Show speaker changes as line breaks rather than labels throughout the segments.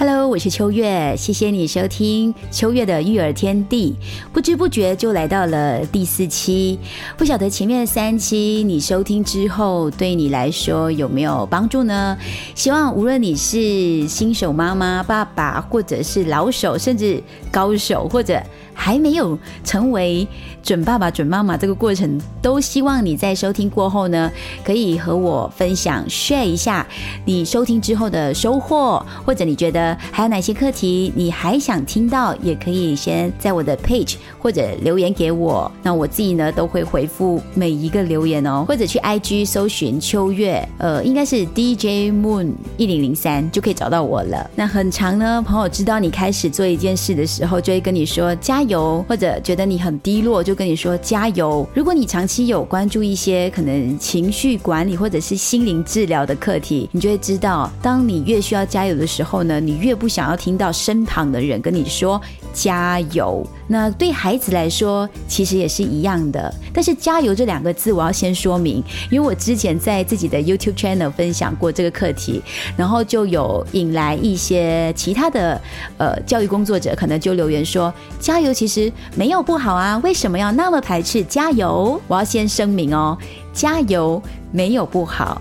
，Hello，我是秋月，谢谢你收听秋月的育儿天地。不知不觉就来到了第四期，不晓得前面三期你收听之后，对你来说有没有帮助呢？希望无论你是新手妈妈、爸爸，或者是老手，甚至高手，或者还没有成为准爸爸、准妈妈，这个过程都希望你在收听过后呢，可以和我分享、share 一下你收听之后的收获，或者你觉得还有哪些课题你还想听到，也可以先在我的 page 或者留言给我。那我自己呢都会回复每一个留言哦，或者去 IG 搜寻秋月，呃，应该是 DJ Moon 一零零三就可以找到我了。那很长呢，朋友知道你开始做一件事的时候，就会跟你说加油。油，或者觉得你很低落，就跟你说加油。如果你长期有关注一些可能情绪管理或者是心灵治疗的课题，你就会知道，当你越需要加油的时候呢，你越不想要听到身旁的人跟你说加油。那对孩子来说，其实也是一样的。但是“加油”这两个字，我要先说明，因为我之前在自己的 YouTube channel 分享过这个课题，然后就有引来一些其他的呃教育工作者，可能就留言说：“加油，其实没有不好啊，为什么要那么排斥加油？”我要先声明哦，加油没有不好。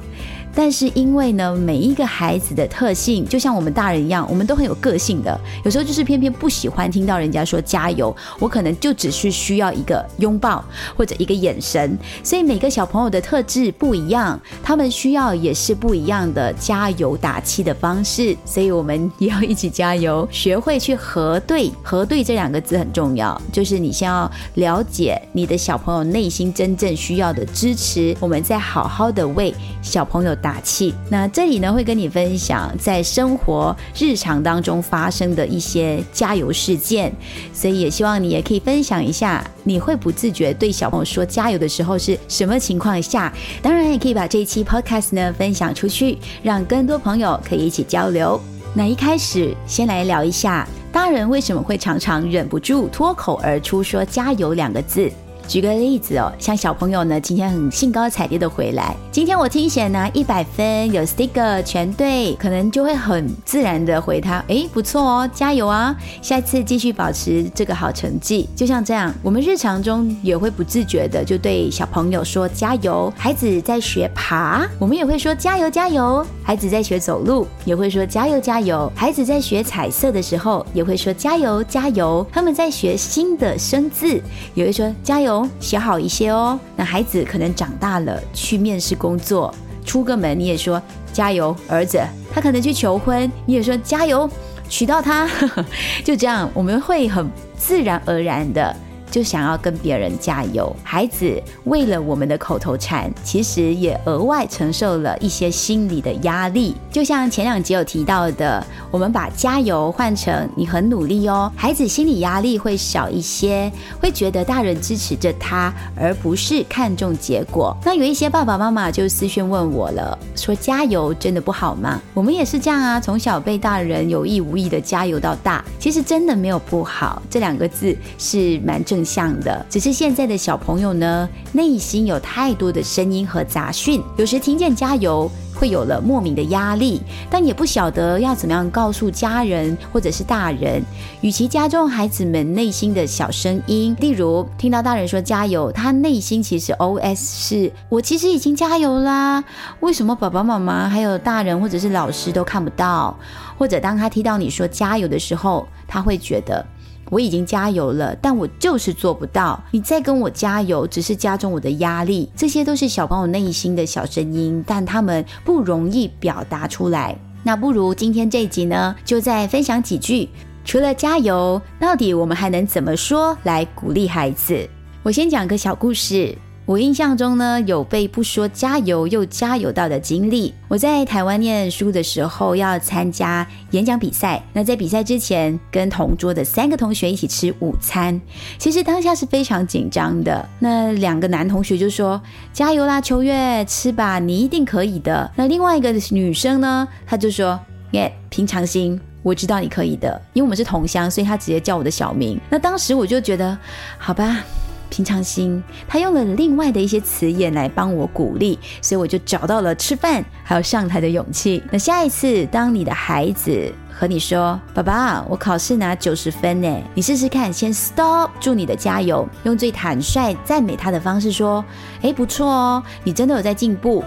但是因为呢，每一个孩子的特性，就像我们大人一样，我们都很有个性的。有时候就是偏偏不喜欢听到人家说加油，我可能就只是需要一个拥抱或者一个眼神。所以每个小朋友的特质不一样，他们需要也是不一样的加油打气的方式。所以我们也要一起加油，学会去核对。核对这两个字很重要，就是你先要了解你的小朋友内心真正需要的支持，我们再好好的为小朋友。打气。那这里呢，会跟你分享在生活日常当中发生的一些加油事件，所以也希望你也可以分享一下，你会不自觉对小朋友说加油的时候是什么情况下？当然，也可以把这一期 podcast 呢分享出去，让更多朋友可以一起交流。那一开始先来聊一下，大人为什么会常常忍不住脱口而出说加油两个字？举个例子哦，像小朋友呢，今天很兴高采烈的回来。今天我听写拿一百分，有 sticker 全对，可能就会很自然的回他，哎，不错哦，加油啊，下次继续保持这个好成绩。就像这样，我们日常中也会不自觉的就对小朋友说加油。孩子在学爬，我们也会说加油加油。孩子在学走路，也会说加油加油。孩子在学彩色的时候，也会说加油加油。他们在学新的生字，也会说加油。写好一些哦。那孩子可能长大了，去面试工作，出个门你也说加油，儿子。他可能去求婚，你也说加油，娶到他。就这样，我们会很自然而然的。就想要跟别人加油，孩子为了我们的口头禅，其实也额外承受了一些心理的压力。就像前两集有提到的，我们把加油换成你很努力哦，孩子心理压力会小一些，会觉得大人支持着他，而不是看重结果。那有一些爸爸妈妈就私讯问我了，说加油真的不好吗？我们也是这样啊，从小被大人有意无意的加油到大，其实真的没有不好，这两个字是蛮正。像的，只是现在的小朋友呢，内心有太多的声音和杂讯，有时听见加油，会有了莫名的压力，但也不晓得要怎么样告诉家人或者是大人。与其加重孩子们内心的小声音，例如听到大人说加油，他内心其实 O S 是我其实已经加油啦，为什么爸爸妈妈还有大人或者是老师都看不到？或者当他听到你说加油的时候，他会觉得。我已经加油了，但我就是做不到。你再跟我加油，只是加重我的压力。这些都是小朋友内心的小声音，但他们不容易表达出来。那不如今天这一集呢，就再分享几句。除了加油，到底我们还能怎么说来鼓励孩子？我先讲个小故事。我印象中呢，有被不说加油又加油到的经历。我在台湾念书的时候，要参加演讲比赛。那在比赛之前，跟同桌的三个同学一起吃午餐。其实当下是非常紧张的。那两个男同学就说：“加油啦，秋月，吃吧，你一定可以的。”那另外一个女生呢，她就说：“耶，平常心，我知道你可以的。”因为我们是同乡，所以她直接叫我的小名。那当时我就觉得，好吧。平常心，他用了另外的一些词眼来帮我鼓励，所以我就找到了吃饭还有上台的勇气。那下一次，当你的孩子和你说：“爸爸，我考试拿九十分呢。”你试试看，先 stop，祝你的加油，用最坦率赞美他的方式说：“哎，不错哦，你真的有在进步。”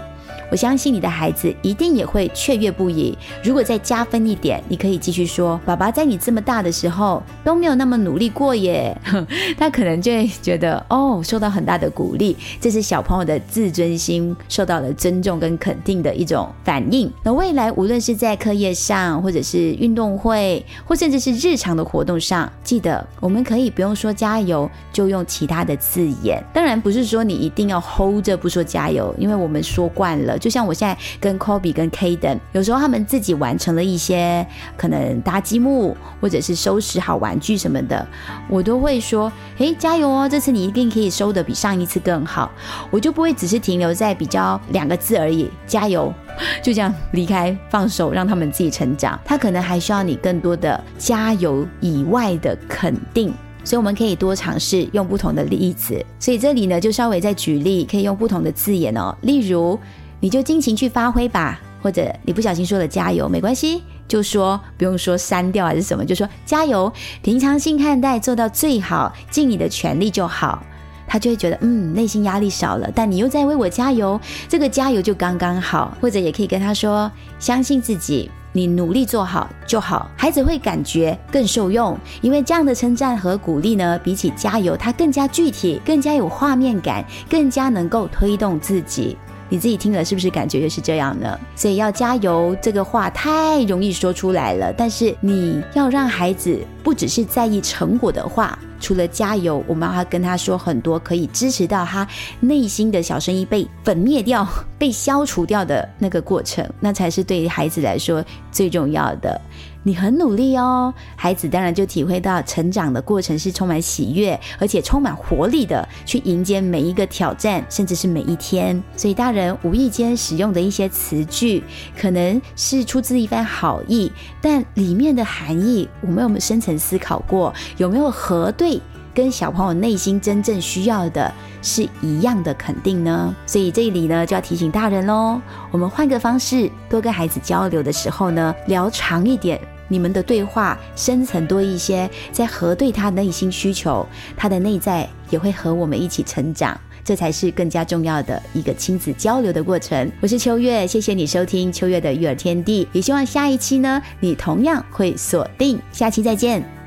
我相信你的孩子一定也会雀跃不已。如果再加分一点，你可以继续说：“爸爸在你这么大的时候都没有那么努力过耶。”他可能就会觉得哦，受到很大的鼓励，这是小朋友的自尊心受到了尊重跟肯定的一种反应。那未来无论是在课业上，或者是运动会，或甚至是日常的活动上，记得我们可以不用说加油，就用其他的字眼。当然不是说你一定要 hold 着不说加油，因为我们说惯了。就像我现在跟 Kobe 跟 Kaden，有时候他们自己完成了一些可能搭积木或者是收拾好玩具什么的，我都会说：“诶，加油哦！这次你一定可以收的比上一次更好。”我就不会只是停留在比较两个字而已，加油，就这样离开，放手让他们自己成长。他可能还需要你更多的加油以外的肯定，所以我们可以多尝试用不同的例子。所以这里呢，就稍微再举例，可以用不同的字眼哦，例如。你就尽情去发挥吧，或者你不小心说了加油，没关系，就说不用说删掉还是什么，就说加油，平常心看待，做到最好，尽你的全力就好。他就会觉得，嗯，内心压力少了。但你又在为我加油，这个加油就刚刚好。或者也可以跟他说，相信自己，你努力做好就好。孩子会感觉更受用，因为这样的称赞和鼓励呢，比起加油，它更加具体，更加有画面感，更加能够推动自己。你自己听了是不是感觉就是这样呢？所以要加油，这个话太容易说出来了。但是你要让孩子不只是在意成果的话，除了加油，我们还要跟他说很多可以支持到他内心的小声音被粉灭掉、被消除掉的那个过程，那才是对孩子来说最重要的。你很努力哦，孩子当然就体会到成长的过程是充满喜悦，而且充满活力的，去迎接每一个挑战，甚至是每一天。所以大人无意间使用的一些词句，可能是出自一番好意，但里面的含义，我们有没有深层思考过？有没有核对？跟小朋友内心真正需要的是一样的肯定呢？所以这里呢就要提醒大人喽，我们换个方式，多跟孩子交流的时候呢，聊长一点。你们的对话深层多一些，在核对他内心需求，他的内在也会和我们一起成长，这才是更加重要的一个亲子交流的过程。我是秋月，谢谢你收听秋月的育儿天地，也希望下一期呢，你同样会锁定，下期再见。